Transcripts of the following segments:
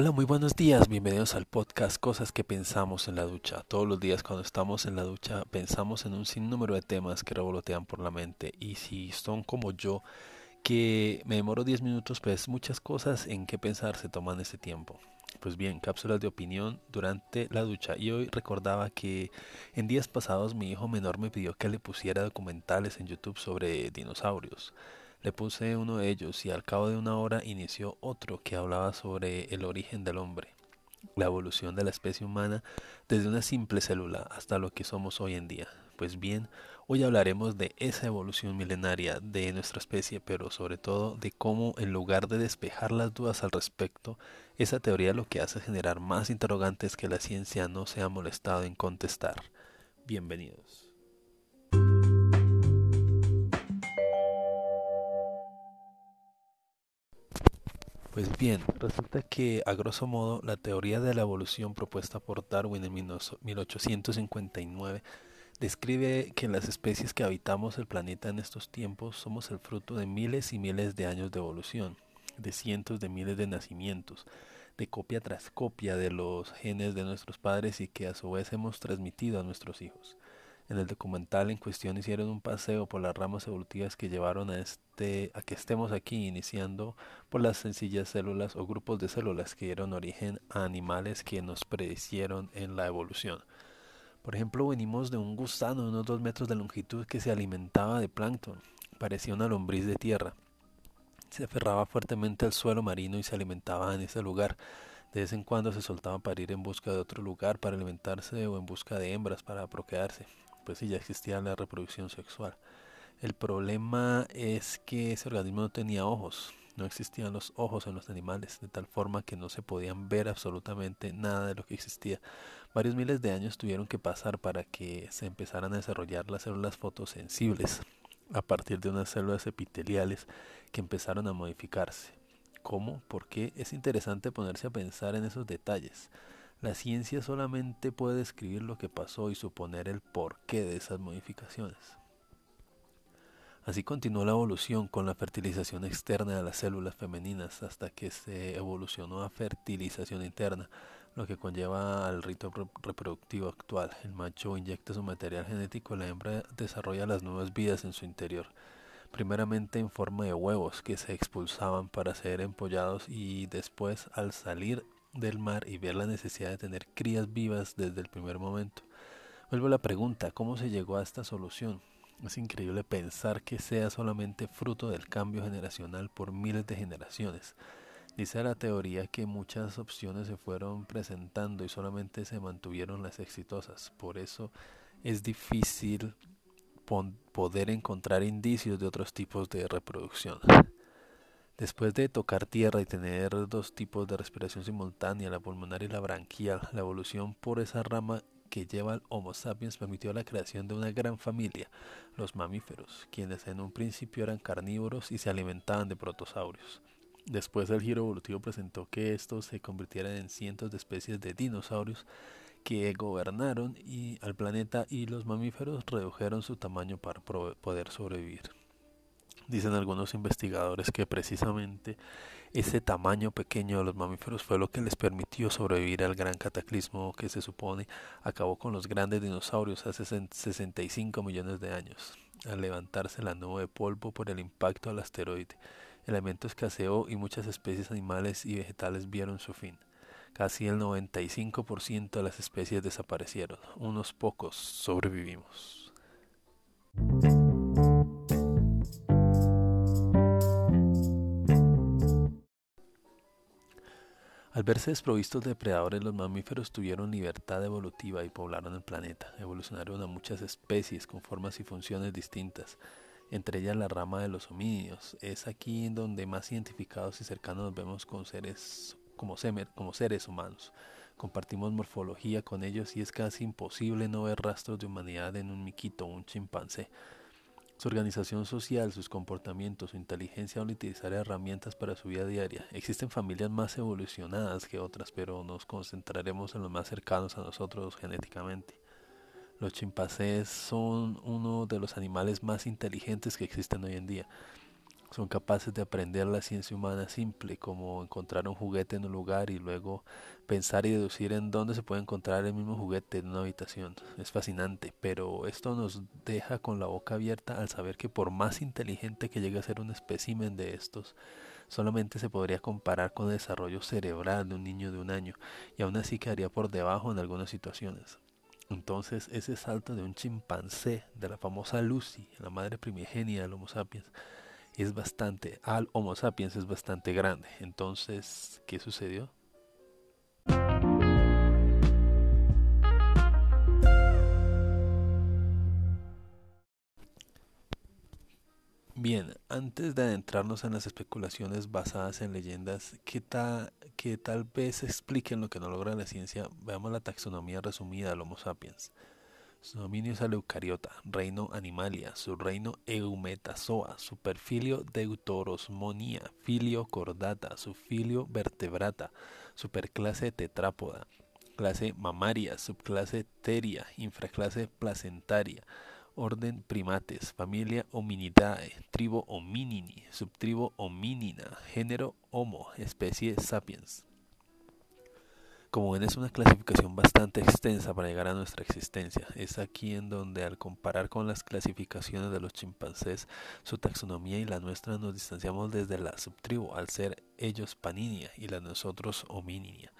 Hola, muy buenos días, bienvenidos al podcast Cosas que pensamos en la ducha. Todos los días cuando estamos en la ducha pensamos en un sinnúmero de temas que revolotean por la mente y si son como yo, que me demoro 10 minutos, pues muchas cosas en qué pensar se toman ese tiempo. Pues bien, cápsulas de opinión durante la ducha y hoy recordaba que en días pasados mi hijo menor me pidió que le pusiera documentales en YouTube sobre dinosaurios. Le puse uno de ellos y al cabo de una hora inició otro que hablaba sobre el origen del hombre, la evolución de la especie humana desde una simple célula hasta lo que somos hoy en día. Pues bien, hoy hablaremos de esa evolución milenaria de nuestra especie, pero sobre todo de cómo en lugar de despejar las dudas al respecto, esa teoría lo que hace es generar más interrogantes que la ciencia no se ha molestado en contestar. Bienvenidos. Pues bien, resulta que a grosso modo la teoría de la evolución propuesta por Darwin en 1859 describe que las especies que habitamos el planeta en estos tiempos somos el fruto de miles y miles de años de evolución, de cientos de miles de nacimientos, de copia tras copia de los genes de nuestros padres y que a su vez hemos transmitido a nuestros hijos. En el documental en cuestión hicieron un paseo por las ramas evolutivas que llevaron a, este, a que estemos aquí, iniciando por las sencillas células o grupos de células que dieron origen a animales que nos predicieron en la evolución. Por ejemplo, venimos de un gusano de unos dos metros de longitud que se alimentaba de plancton, parecía una lombriz de tierra. Se aferraba fuertemente al suelo marino y se alimentaba en ese lugar. De vez en cuando se soltaba para ir en busca de otro lugar para alimentarse o en busca de hembras para procrearse pues sí, ya existía la reproducción sexual. El problema es que ese organismo no tenía ojos, no existían los ojos en los animales, de tal forma que no se podían ver absolutamente nada de lo que existía. Varios miles de años tuvieron que pasar para que se empezaran a desarrollar las células fotosensibles a partir de unas células epiteliales que empezaron a modificarse. ¿Cómo? ¿Por qué? Es interesante ponerse a pensar en esos detalles. La ciencia solamente puede describir lo que pasó y suponer el porqué de esas modificaciones. Así continuó la evolución con la fertilización externa de las células femeninas hasta que se evolucionó a fertilización interna, lo que conlleva al rito reproductivo actual. El macho inyecta su material genético y la hembra desarrolla las nuevas vidas en su interior, primeramente en forma de huevos que se expulsaban para ser empollados y después al salir del mar y ver la necesidad de tener crías vivas desde el primer momento. Vuelvo a la pregunta, ¿cómo se llegó a esta solución? Es increíble pensar que sea solamente fruto del cambio generacional por miles de generaciones. Dice la teoría que muchas opciones se fueron presentando y solamente se mantuvieron las exitosas. Por eso es difícil poder encontrar indicios de otros tipos de reproducción. Después de tocar tierra y tener dos tipos de respiración simultánea, la pulmonar y la branquial, la evolución por esa rama que lleva al Homo sapiens permitió la creación de una gran familia, los mamíferos, quienes en un principio eran carnívoros y se alimentaban de protosaurios. Después el giro evolutivo presentó que estos se convirtieran en cientos de especies de dinosaurios que gobernaron y al planeta y los mamíferos redujeron su tamaño para poder sobrevivir. Dicen algunos investigadores que precisamente ese tamaño pequeño de los mamíferos fue lo que les permitió sobrevivir al gran cataclismo que se supone acabó con los grandes dinosaurios hace 65 millones de años, al levantarse la nube de polvo por el impacto del asteroide. El elemento escaseó y muchas especies animales y vegetales vieron su fin. Casi el 95% de las especies desaparecieron, unos pocos sobrevivimos. Al verse desprovistos de depredadores, los mamíferos tuvieron libertad evolutiva y poblaron el planeta. Evolucionaron a muchas especies con formas y funciones distintas, entre ellas la rama de los homínidos. Es aquí en donde más identificados y cercanos nos vemos con seres como, como seres humanos. Compartimos morfología con ellos y es casi imposible no ver rastros de humanidad en un miquito o un chimpancé. Su organización social, sus comportamientos, su inteligencia al utilizar herramientas para su vida diaria. Existen familias más evolucionadas que otras, pero nos concentraremos en los más cercanos a nosotros genéticamente. Los chimpancés son uno de los animales más inteligentes que existen hoy en día. Son capaces de aprender la ciencia humana simple, como encontrar un juguete en un lugar y luego pensar y deducir en dónde se puede encontrar el mismo juguete en una habitación. Es fascinante, pero esto nos deja con la boca abierta al saber que por más inteligente que llegue a ser un espécimen de estos, solamente se podría comparar con el desarrollo cerebral de un niño de un año y aún así quedaría por debajo en algunas situaciones. Entonces ese salto de un chimpancé, de la famosa Lucy, la madre primigenia del Homo sapiens, es bastante, al Homo sapiens es bastante grande. Entonces, ¿qué sucedió? Bien, antes de adentrarnos en las especulaciones basadas en leyendas que, que tal vez expliquen lo que no logra la ciencia, veamos la taxonomía resumida del Homo sapiens. Su dominio es eucariota, reino Animalia, su reino Eumetazoa, superfilio Deutorosmonia, filio Cordata, filio Vertebrata, superclase Tetrápoda, clase Mamaria, subclase Teria, infraclase Placentaria, orden Primates, familia Hominidae, tribu Hominini, subtribu Hominina, género Homo, especie Sapiens. Como ven es una clasificación bastante extensa para llegar a nuestra existencia. Es aquí en donde al comparar con las clasificaciones de los chimpancés, su taxonomía y la nuestra nos distanciamos desde la subtribu al ser ellos paninia y la nosotros homininia.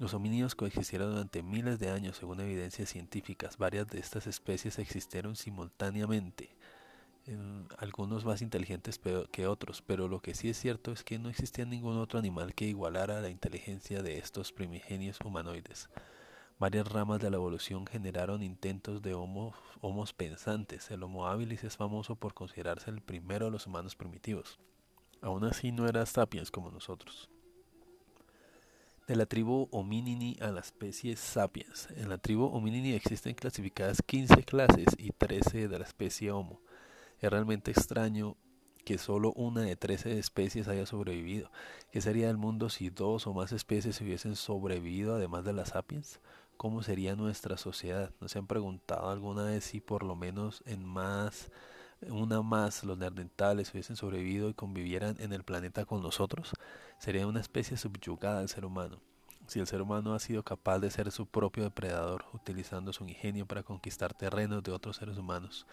Los homínidos coexistieron durante miles de años según evidencias científicas. Varias de estas especies existieron simultáneamente algunos más inteligentes que otros, pero lo que sí es cierto es que no existía ningún otro animal que igualara la inteligencia de estos primigenios humanoides. Varias ramas de la evolución generaron intentos de homo, homos pensantes. El Homo habilis es famoso por considerarse el primero de los humanos primitivos. Aún así no era sapiens como nosotros. De la tribu Hominini a la especie Sapiens. En la tribu Hominini existen clasificadas 15 clases y 13 de la especie Homo. Es realmente extraño que solo una de 13 especies haya sobrevivido. ¿Qué sería el mundo si dos o más especies hubiesen sobrevivido además de las sapiens? ¿Cómo sería nuestra sociedad? ¿No se han preguntado alguna vez si por lo menos en más una más los neandertales hubiesen sobrevivido y convivieran en el planeta con nosotros? Sería una especie subyugada al ser humano. Si el ser humano ha sido capaz de ser su propio depredador, utilizando su ingenio para conquistar terrenos de otros seres humanos,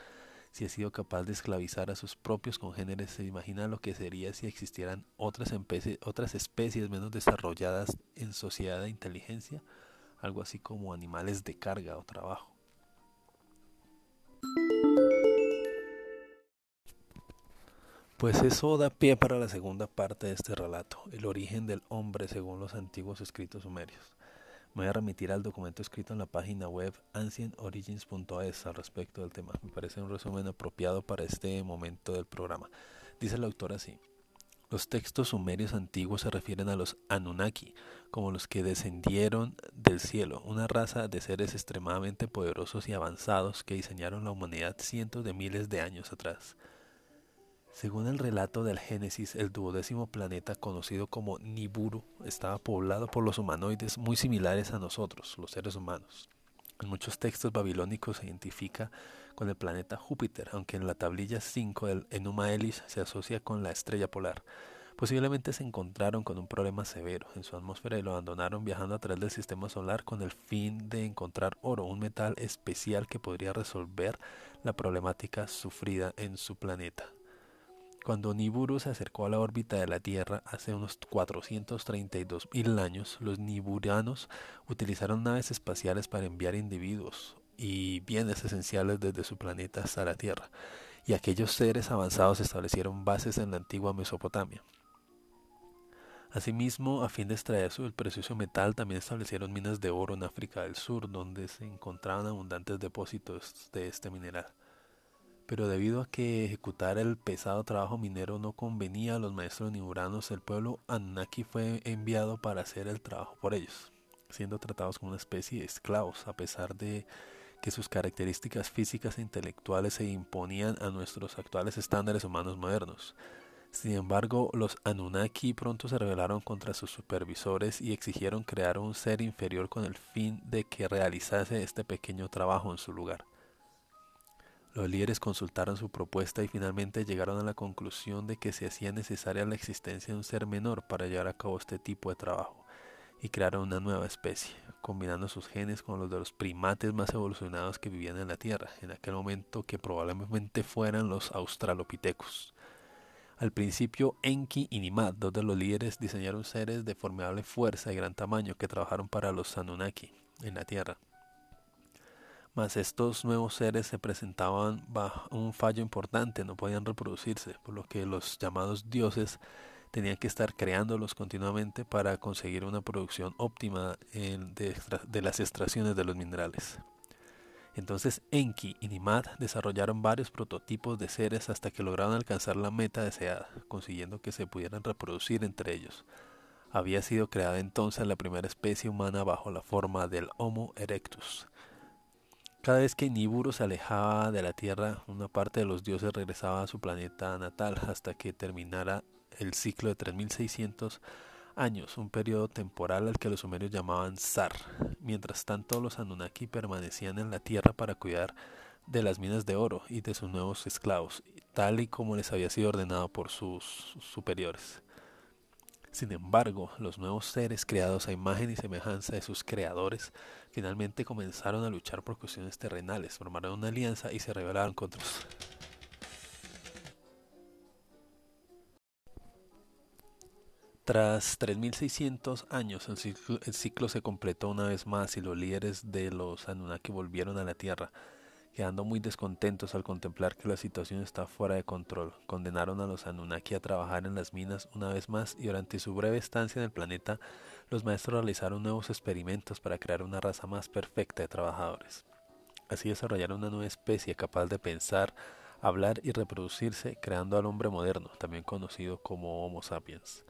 si ha sido capaz de esclavizar a sus propios congéneres, se imagina lo que sería si existieran otras, otras especies menos desarrolladas en sociedad de inteligencia, algo así como animales de carga o trabajo. Pues eso da pie para la segunda parte de este relato, el origen del hombre según los antiguos escritos sumerios. Me voy a remitir al documento escrito en la página web ancientorigins.es al respecto del tema. Me parece un resumen apropiado para este momento del programa. Dice el autor así. Los textos sumerios antiguos se refieren a los Anunnaki, como los que descendieron del cielo, una raza de seres extremadamente poderosos y avanzados que diseñaron la humanidad cientos de miles de años atrás. Según el relato del Génesis, el duodécimo planeta conocido como Niburu estaba poblado por los humanoides muy similares a nosotros, los seres humanos. En muchos textos babilónicos se identifica con el planeta Júpiter, aunque en la tablilla 5 del Enuma Elish se asocia con la estrella polar. Posiblemente se encontraron con un problema severo en su atmósfera y lo abandonaron viajando a través del sistema solar con el fin de encontrar oro, un metal especial que podría resolver la problemática sufrida en su planeta. Cuando Niburu se acercó a la órbita de la Tierra hace unos 432 mil años, los niburanos utilizaron naves espaciales para enviar individuos y bienes esenciales desde su planeta hasta la Tierra, y aquellos seres avanzados establecieron bases en la antigua Mesopotamia. Asimismo, a fin de extraer su precioso metal, también establecieron minas de oro en África del Sur, donde se encontraban abundantes depósitos de este mineral pero debido a que ejecutar el pesado trabajo minero no convenía a los maestros niburanos, el pueblo Anunnaki fue enviado para hacer el trabajo por ellos, siendo tratados como una especie de esclavos, a pesar de que sus características físicas e intelectuales se imponían a nuestros actuales estándares humanos modernos. Sin embargo, los Anunnaki pronto se rebelaron contra sus supervisores y exigieron crear un ser inferior con el fin de que realizase este pequeño trabajo en su lugar. Los líderes consultaron su propuesta y finalmente llegaron a la conclusión de que se hacía necesaria la existencia de un ser menor para llevar a cabo este tipo de trabajo y crearon una nueva especie, combinando sus genes con los de los primates más evolucionados que vivían en la Tierra, en aquel momento que probablemente fueran los australopithecus. Al principio, Enki y Nimad, dos de los líderes, diseñaron seres de formidable fuerza y gran tamaño que trabajaron para los Anunnaki en la Tierra. Mas estos nuevos seres se presentaban bajo un fallo importante, no podían reproducirse, por lo que los llamados dioses tenían que estar creándolos continuamente para conseguir una producción óptima de, de las extracciones de los minerales. Entonces Enki y Nimad desarrollaron varios prototipos de seres hasta que lograron alcanzar la meta deseada, consiguiendo que se pudieran reproducir entre ellos. Había sido creada entonces la primera especie humana bajo la forma del Homo erectus. Cada vez que Niburu se alejaba de la Tierra, una parte de los dioses regresaba a su planeta natal hasta que terminara el ciclo de 3600 años, un periodo temporal al que los sumerios llamaban Sar. Mientras tanto, los Anunnaki permanecían en la tierra para cuidar de las minas de oro y de sus nuevos esclavos, tal y como les había sido ordenado por sus superiores. Sin embargo, los nuevos seres creados a imagen y semejanza de sus creadores finalmente comenzaron a luchar por cuestiones terrenales, formaron una alianza y se rebelaron contra los Tras 3.600 años, el ciclo, el ciclo, se completó una vez más y los líderes de los Anunnaki volvieron a la Tierra, quedando muy descontentos al contemplar que la situación está fuera de control. Condenaron a los Anunnaki a trabajar en las minas una vez más y durante su breve estancia en el planeta, los maestros realizaron nuevos experimentos para crear una raza más perfecta de trabajadores. Así desarrollaron una nueva especie capaz de pensar, hablar y reproducirse, creando al hombre moderno, también conocido como Homo sapiens.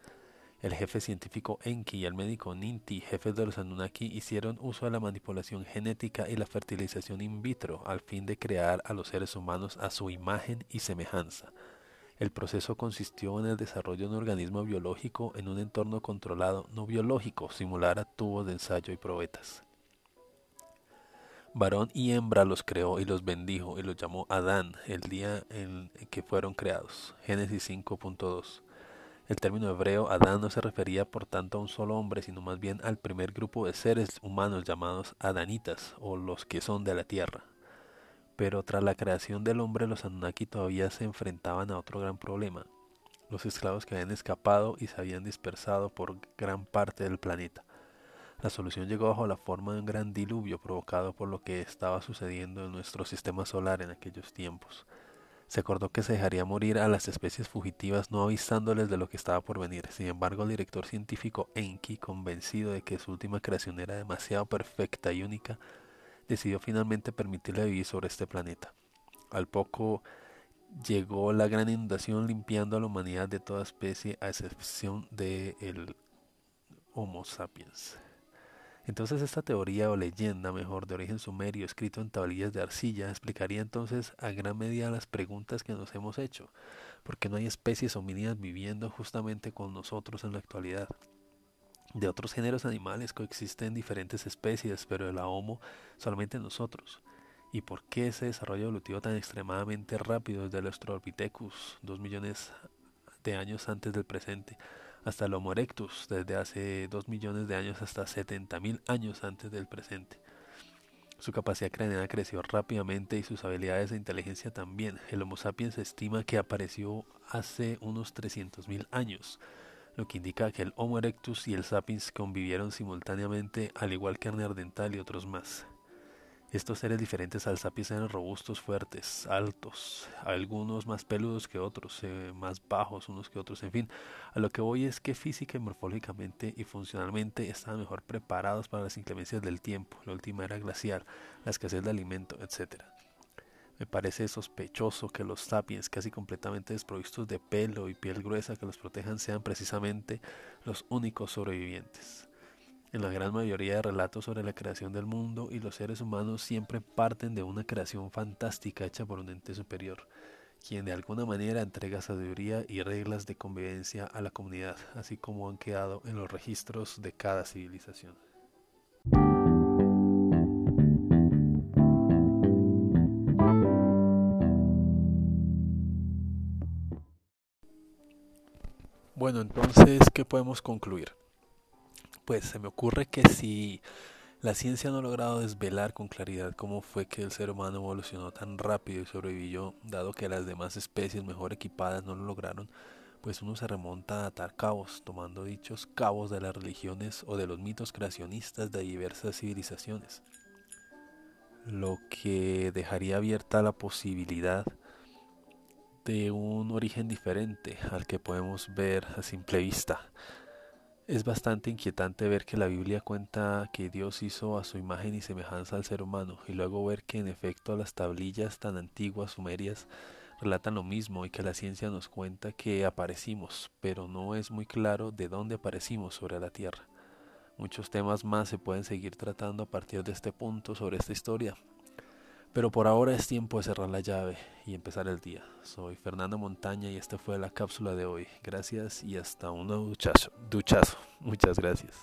El jefe científico Enki y el médico Ninti, jefes de los Anunnaki, hicieron uso de la manipulación genética y la fertilización in vitro al fin de crear a los seres humanos a su imagen y semejanza. El proceso consistió en el desarrollo de un organismo biológico en un entorno controlado no biológico, similar a tubos de ensayo y probetas. Varón y hembra los creó y los bendijo y los llamó Adán el día en que fueron creados. Génesis 5.2 el término hebreo Adán no se refería por tanto a un solo hombre, sino más bien al primer grupo de seres humanos llamados Adanitas, o los que son de la tierra. Pero tras la creación del hombre, los Anunnaki todavía se enfrentaban a otro gran problema. Los esclavos que habían escapado y se habían dispersado por gran parte del planeta. La solución llegó bajo la forma de un gran diluvio provocado por lo que estaba sucediendo en nuestro sistema solar en aquellos tiempos. Se acordó que se dejaría morir a las especies fugitivas no avisándoles de lo que estaba por venir. Sin embargo, el director científico Enki, convencido de que su última creación era demasiado perfecta y única, decidió finalmente permitirle vivir sobre este planeta. Al poco llegó la gran inundación limpiando a la humanidad de toda especie a excepción de el Homo sapiens. Entonces esta teoría o leyenda, mejor, de origen sumerio, escrito en tablillas de arcilla, explicaría entonces a gran medida las preguntas que nos hemos hecho, porque no hay especies homínidas viviendo justamente con nosotros en la actualidad. De otros géneros animales coexisten diferentes especies, pero de la Homo solamente nosotros. ¿Y por qué ese desarrollo evolutivo tan extremadamente rápido desde el Australopithecus, dos millones de años antes del presente, hasta el Homo erectus, desde hace 2 millones de años hasta 70.000 años antes del presente. Su capacidad craneana creció rápidamente y sus habilidades de inteligencia también. El Homo sapiens se estima que apareció hace unos 300.000 años, lo que indica que el Homo erectus y el sapiens convivieron simultáneamente, al igual que el Neandertal y otros más. Estos seres diferentes al sapiens eran robustos, fuertes, altos, algunos más peludos que otros, eh, más bajos unos que otros, en fin. A lo que voy es que física y morfológicamente y funcionalmente estaban mejor preparados para las inclemencias del tiempo, la última era glacial, la escasez de alimento, etc. Me parece sospechoso que los sapiens, casi completamente desprovistos de pelo y piel gruesa que los protejan, sean precisamente los únicos sobrevivientes. En la gran mayoría de relatos sobre la creación del mundo y los seres humanos siempre parten de una creación fantástica hecha por un ente superior, quien de alguna manera entrega sabiduría y reglas de convivencia a la comunidad, así como han quedado en los registros de cada civilización. Bueno, entonces, ¿qué podemos concluir? Pues se me ocurre que si la ciencia no ha logrado desvelar con claridad cómo fue que el ser humano evolucionó tan rápido y sobrevivió, dado que las demás especies mejor equipadas no lo lograron, pues uno se remonta a atar cabos, tomando dichos cabos de las religiones o de los mitos creacionistas de diversas civilizaciones, lo que dejaría abierta la posibilidad de un origen diferente al que podemos ver a simple vista. Es bastante inquietante ver que la Biblia cuenta que Dios hizo a su imagen y semejanza al ser humano y luego ver que en efecto las tablillas tan antiguas sumerias relatan lo mismo y que la ciencia nos cuenta que aparecimos, pero no es muy claro de dónde aparecimos sobre la Tierra. Muchos temas más se pueden seguir tratando a partir de este punto sobre esta historia, pero por ahora es tiempo de cerrar la llave y empezar el día. Soy Fernando Montaña y esta fue la cápsula de hoy. Gracias y hasta un duchazo. duchazo. Muchas gracias.